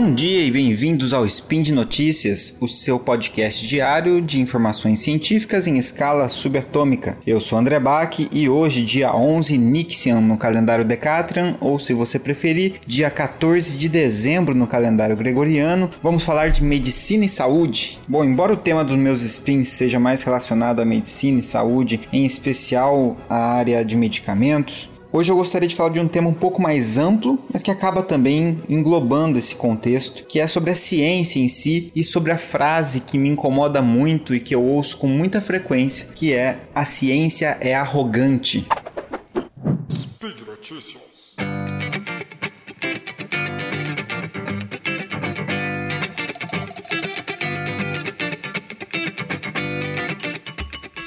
Bom dia e bem-vindos ao Spin de Notícias, o seu podcast diário de informações científicas em escala subatômica. Eu sou André Bach e hoje, dia 11 Nixian no calendário Decatrian, ou se você preferir, dia 14 de dezembro no calendário gregoriano, vamos falar de medicina e saúde. Bom, embora o tema dos meus spins seja mais relacionado à medicina e saúde, em especial à área de medicamentos, Hoje eu gostaria de falar de um tema um pouco mais amplo, mas que acaba também englobando esse contexto, que é sobre a ciência em si e sobre a frase que me incomoda muito e que eu ouço com muita frequência, que é a ciência é arrogante. Speed Notícias.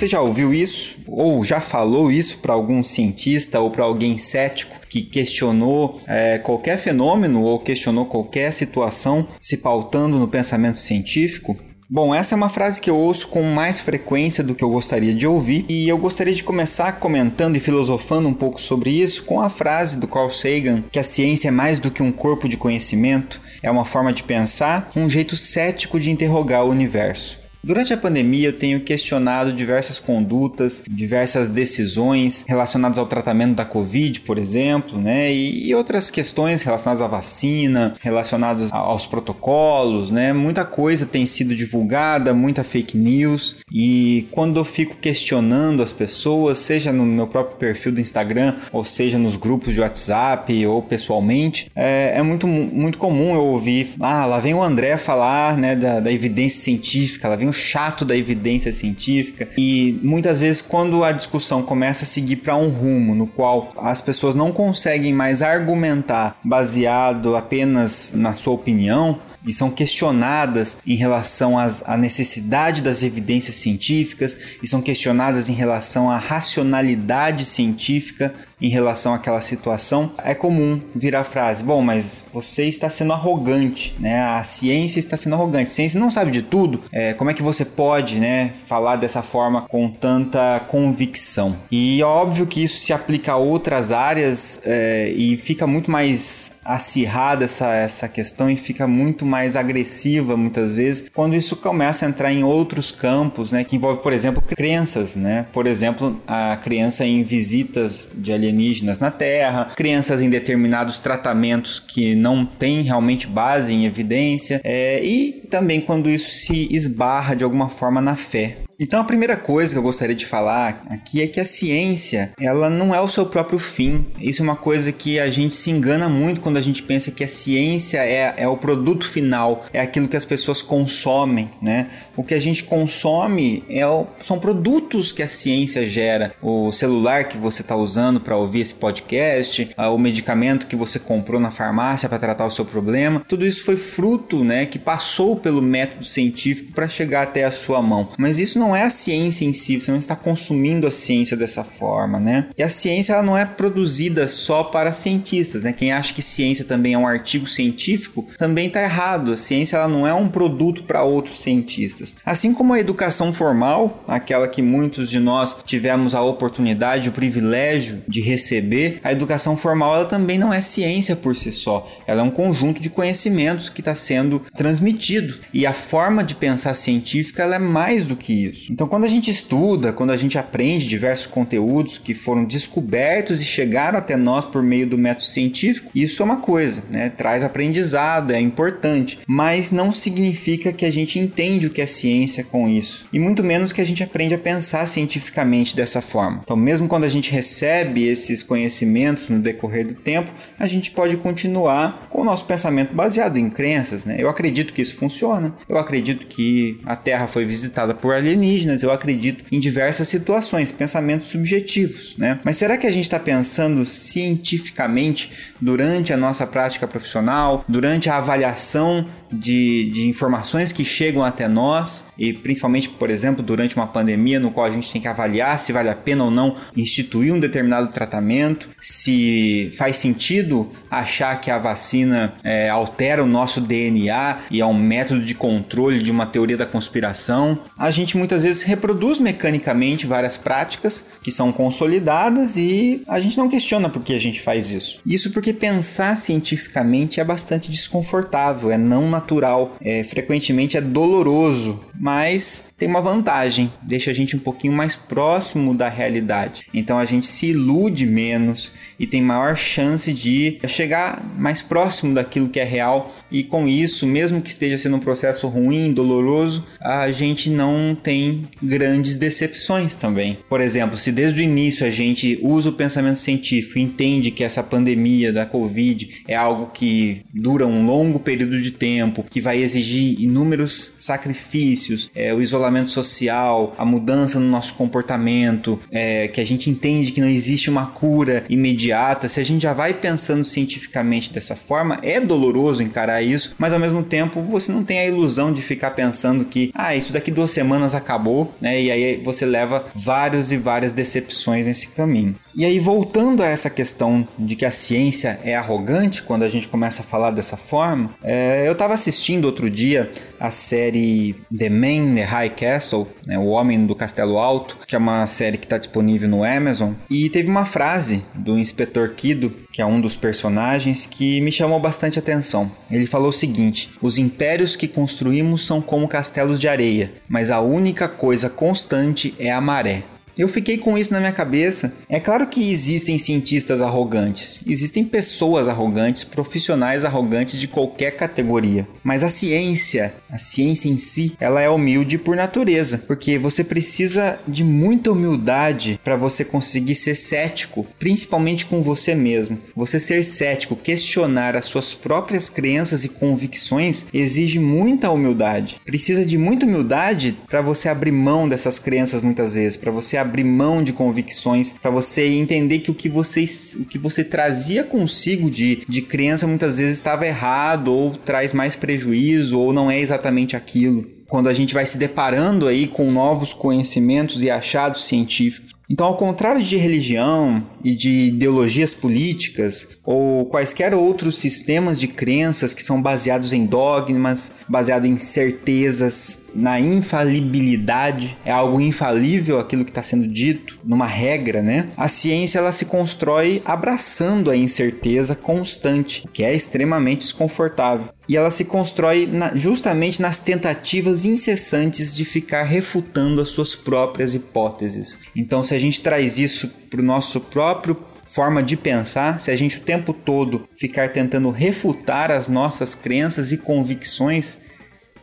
Você já ouviu isso? Ou já falou isso para algum cientista ou para alguém cético que questionou é, qualquer fenômeno ou questionou qualquer situação se pautando no pensamento científico? Bom, essa é uma frase que eu ouço com mais frequência do que eu gostaria de ouvir, e eu gostaria de começar comentando e filosofando um pouco sobre isso com a frase do Carl Sagan, que a ciência é mais do que um corpo de conhecimento, é uma forma de pensar, um jeito cético de interrogar o universo. Durante a pandemia, eu tenho questionado diversas condutas, diversas decisões relacionadas ao tratamento da Covid, por exemplo, né? E, outras questões relacionadas à vacina, relacionadas aos protocolos, né? Muita coisa tem sido divulgada, muita fake news. E quando eu fico questionando as pessoas, seja no meu próprio perfil do Instagram, ou seja nos grupos de WhatsApp ou pessoalmente, é, é muito, muito comum eu ouvir: ah, lá vem o André falar né, da, da evidência científica, lá vem chato da evidência científica. E muitas vezes quando a discussão começa a seguir para um rumo no qual as pessoas não conseguem mais argumentar baseado apenas na sua opinião, e são questionadas em relação à necessidade das evidências científicas e são questionadas em relação à racionalidade científica em relação àquela situação, é comum vir a frase: bom, mas você está sendo arrogante, né? A ciência está sendo arrogante. A ciência não sabe de tudo. É, como é que você pode, né, falar dessa forma com tanta convicção? E é óbvio que isso se aplica a outras áreas é, e fica muito mais acirrada essa, essa questão e fica muito mais agressiva muitas vezes quando isso começa a entrar em outros campos, né, que envolve, por exemplo, crenças, né? Por exemplo, a criança em visitas de alienação alienígenas na Terra, crianças em determinados tratamentos que não têm realmente base em evidência, é, e também quando isso se esbarra de alguma forma na fé. Então a primeira coisa que eu gostaria de falar aqui é que a ciência, ela não é o seu próprio fim. Isso é uma coisa que a gente se engana muito quando a gente pensa que a ciência é, é o produto final, é aquilo que as pessoas consomem, né? O que a gente consome é o, são produtos que a ciência gera. O celular que você está usando para ouvir esse podcast, o medicamento que você comprou na farmácia para tratar o seu problema, tudo isso foi fruto, né, que passou pelo método científico para chegar até a sua mão. Mas isso não é a ciência em si, você não está consumindo a ciência dessa forma, né? E a ciência ela não é produzida só para cientistas, né? Quem acha que ciência também é um artigo científico também está errado. A ciência ela não é um produto para outros cientistas. Assim como a educação formal, aquela que muitos de nós tivemos a oportunidade, o privilégio de receber, a educação formal ela também não é ciência por si só. Ela é um conjunto de conhecimentos que está sendo transmitido. E a forma de pensar científica ela é mais do que isso. Então, quando a gente estuda, quando a gente aprende diversos conteúdos que foram descobertos e chegaram até nós por meio do método científico, isso é uma coisa, né? Traz aprendizado, é importante, mas não significa que a gente entende o que é ciência com isso, e muito menos que a gente aprende a pensar cientificamente dessa forma. Então, mesmo quando a gente recebe esses conhecimentos no decorrer do tempo, a gente pode continuar com o nosso pensamento baseado em crenças, né? Eu acredito que isso funciona, eu acredito que a Terra foi visitada por alienígenas alienígenas, eu acredito em diversas situações, pensamentos subjetivos, né? Mas será que a gente está pensando cientificamente durante a nossa prática profissional, durante a avaliação de, de informações que chegam até nós, e principalmente, por exemplo, durante uma pandemia, no qual a gente tem que avaliar se vale a pena ou não instituir um determinado tratamento, se faz sentido achar que a vacina é, altera o nosso DNA e é um método de controle de uma teoria da conspiração. A gente muitas vezes reproduz mecanicamente várias práticas que são consolidadas e a gente não questiona por que a gente faz isso. Isso porque pensar cientificamente é bastante desconfortável, é não natural, é, frequentemente é doloroso, mas tem uma vantagem, deixa a gente um pouquinho mais próximo da realidade. Então a gente se ilude menos e tem maior chance de chegar mais próximo daquilo que é real e com isso, mesmo que esteja sendo um processo ruim, doloroso, a gente não tem grandes decepções também. Por exemplo, se desde o início a gente usa o pensamento científico entende que essa pandemia da Covid é algo que dura um longo período de tempo, que vai exigir inúmeros sacrifícios, é, o isolamento social, a mudança no nosso comportamento, é, que a gente entende que não existe uma cura imediata, se a gente já vai pensando cientificamente dessa forma, é doloroso encarar isso, mas ao mesmo tempo você não tem a ilusão de ficar pensando que, ah, isso daqui duas semanas acabou, né? E aí você leva vários e várias decepções nesse caminho. E aí, voltando a essa questão de que a ciência é arrogante, quando a gente começa a falar dessa forma, é, eu estava assistindo outro dia a série The Man the High Castle, né, O Homem do Castelo Alto, que é uma série que está disponível no Amazon, e teve uma frase do Inspetor Kido, que é um dos personagens, que me chamou bastante atenção. Ele falou o seguinte: Os impérios que construímos são como castelos de areia, mas a única coisa constante é a maré. Eu fiquei com isso na minha cabeça. É claro que existem cientistas arrogantes, existem pessoas arrogantes, profissionais arrogantes de qualquer categoria. Mas a ciência, a ciência em si, ela é humilde por natureza, porque você precisa de muita humildade para você conseguir ser cético, principalmente com você mesmo. Você ser cético, questionar as suas próprias crenças e convicções exige muita humildade. Precisa de muita humildade para você abrir mão dessas crenças muitas vezes, para você abrir mão de convicções, para você entender que o que você, o que você trazia consigo de, de crença muitas vezes estava errado ou traz mais prejuízo ou não é exatamente aquilo. Quando a gente vai se deparando aí com novos conhecimentos e achados científicos. Então, ao contrário de religião e de ideologias políticas ou quaisquer outros sistemas de crenças que são baseados em dogmas, baseados em certezas, na infalibilidade, é algo infalível aquilo que está sendo dito, numa regra, né? A ciência ela se constrói abraçando a incerteza constante, que é extremamente desconfortável. E ela se constrói na, justamente nas tentativas incessantes de ficar refutando as suas próprias hipóteses. Então, se a gente traz isso para o nosso próprio forma de pensar, se a gente o tempo todo ficar tentando refutar as nossas crenças e convicções,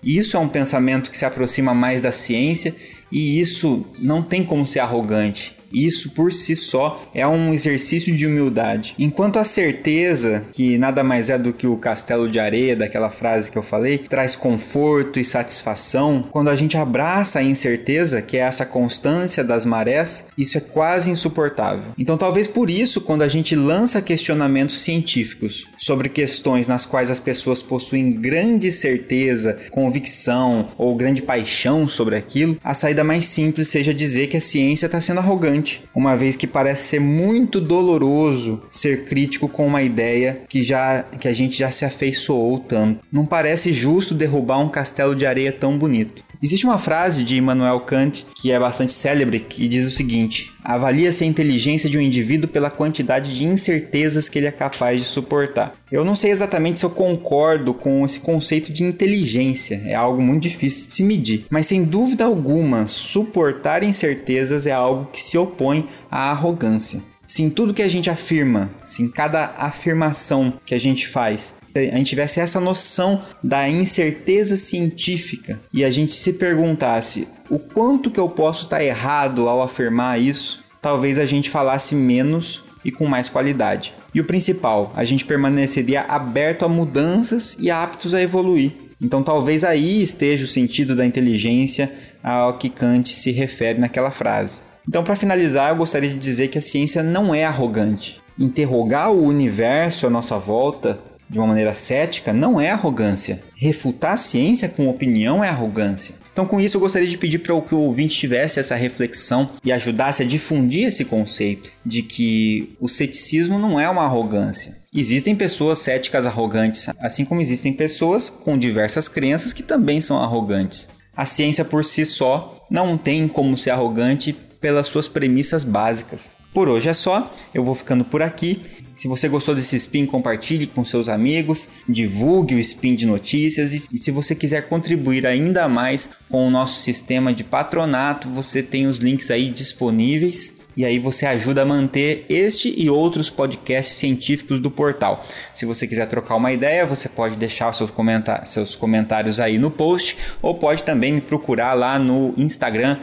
isso é um pensamento que se aproxima mais da ciência e isso não tem como ser arrogante. Isso por si só é um exercício de humildade. Enquanto a certeza, que nada mais é do que o castelo de areia daquela frase que eu falei, traz conforto e satisfação, quando a gente abraça a incerteza, que é essa constância das marés, isso é quase insuportável. Então, talvez por isso, quando a gente lança questionamentos científicos sobre questões nas quais as pessoas possuem grande certeza, convicção ou grande paixão sobre aquilo, a saída mais simples seja dizer que a ciência está sendo arrogante uma vez que parece ser muito doloroso ser crítico com uma ideia que já que a gente já se afeiçoou tanto. Não parece justo derrubar um castelo de areia tão bonito. Existe uma frase de Immanuel Kant que é bastante célebre que diz o seguinte: avalia-se a inteligência de um indivíduo pela quantidade de incertezas que ele é capaz de suportar. Eu não sei exatamente se eu concordo com esse conceito de inteligência, é algo muito difícil de se medir, mas sem dúvida alguma, suportar incertezas é algo que se opõe à arrogância. Se em tudo que a gente afirma, se em cada afirmação que a gente faz, a gente tivesse essa noção da incerteza científica e a gente se perguntasse o quanto que eu posso estar errado ao afirmar isso, talvez a gente falasse menos e com mais qualidade. E o principal, a gente permaneceria aberto a mudanças e aptos a evoluir. Então talvez aí esteja o sentido da inteligência ao que Kant se refere naquela frase. Então, para finalizar, eu gostaria de dizer que a ciência não é arrogante. Interrogar o universo à nossa volta de uma maneira cética não é arrogância. Refutar a ciência com opinião é arrogância. Então, com isso, eu gostaria de pedir para que o ouvinte tivesse essa reflexão e ajudasse a difundir esse conceito de que o ceticismo não é uma arrogância. Existem pessoas céticas arrogantes, assim como existem pessoas com diversas crenças que também são arrogantes. A ciência por si só não tem como ser arrogante pelas suas premissas básicas. Por hoje é só, eu vou ficando por aqui. Se você gostou desse spin, compartilhe com seus amigos, divulgue o spin de notícias e se você quiser contribuir ainda mais com o nosso sistema de patronato, você tem os links aí disponíveis e aí você ajuda a manter este e outros podcasts científicos do portal. Se você quiser trocar uma ideia, você pode deixar seus, comentários, seus comentários aí no post ou pode também me procurar lá no Instagram,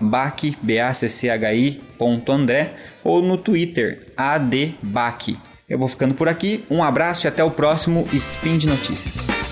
bacchi.andré ou no Twitter, adbac. Eu vou ficando por aqui, um abraço e até o próximo Spin de Notícias.